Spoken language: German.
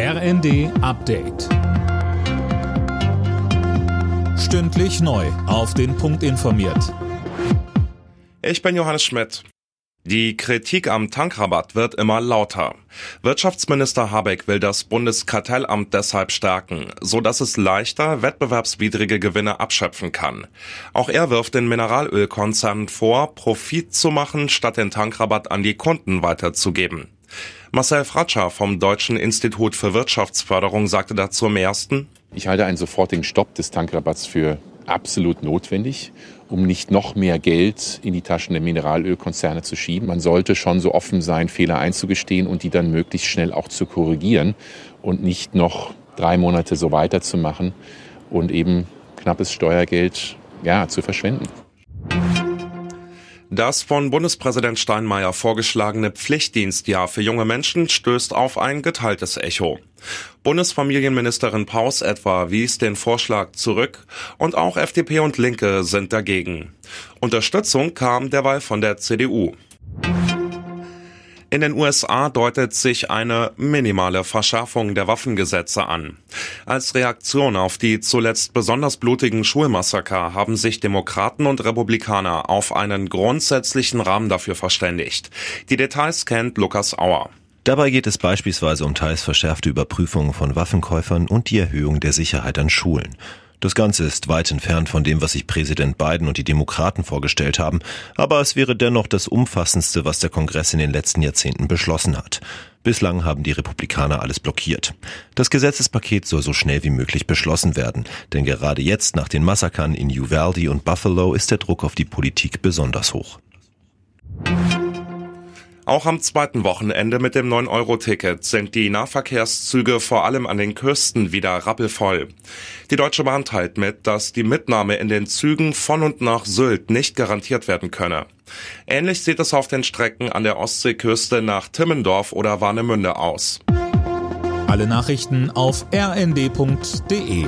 RND Update. Stündlich neu. Auf den Punkt informiert. Ich bin Johannes Schmidt. Die Kritik am Tankrabatt wird immer lauter. Wirtschaftsminister Habeck will das Bundeskartellamt deshalb stärken, so dass es leichter wettbewerbswidrige Gewinne abschöpfen kann. Auch er wirft den Mineralölkonzernen vor, Profit zu machen, statt den Tankrabatt an die Kunden weiterzugeben. Marcel Fratscher vom Deutschen Institut für Wirtschaftsförderung sagte dazu im ersten, ich halte einen sofortigen Stopp des Tankrabatts für absolut notwendig, um nicht noch mehr Geld in die Taschen der Mineralölkonzerne zu schieben. Man sollte schon so offen sein, Fehler einzugestehen und die dann möglichst schnell auch zu korrigieren und nicht noch drei Monate so weiterzumachen und eben knappes Steuergeld ja, zu verschwenden. Das von Bundespräsident Steinmeier vorgeschlagene Pflichtdienstjahr für junge Menschen stößt auf ein geteiltes Echo. Bundesfamilienministerin Paus etwa wies den Vorschlag zurück und auch FDP und Linke sind dagegen. Unterstützung kam derweil von der CDU. In den USA deutet sich eine minimale Verschärfung der Waffengesetze an. Als Reaktion auf die zuletzt besonders blutigen Schulmassaker haben sich Demokraten und Republikaner auf einen grundsätzlichen Rahmen dafür verständigt. Die Details kennt Lukas Auer. Dabei geht es beispielsweise um teils verschärfte Überprüfungen von Waffenkäufern und die Erhöhung der Sicherheit an Schulen. Das Ganze ist weit entfernt von dem, was sich Präsident Biden und die Demokraten vorgestellt haben, aber es wäre dennoch das umfassendste, was der Kongress in den letzten Jahrzehnten beschlossen hat. Bislang haben die Republikaner alles blockiert. Das Gesetzespaket soll so schnell wie möglich beschlossen werden, denn gerade jetzt nach den Massakern in Uvalde und Buffalo ist der Druck auf die Politik besonders hoch. Auch am zweiten Wochenende mit dem 9-Euro-Ticket sind die Nahverkehrszüge vor allem an den Küsten wieder rappelvoll. Die Deutsche Bahn teilt mit, dass die Mitnahme in den Zügen von und nach Sylt nicht garantiert werden könne. Ähnlich sieht es auf den Strecken an der Ostseeküste nach Timmendorf oder Warnemünde aus. Alle Nachrichten auf rnd.de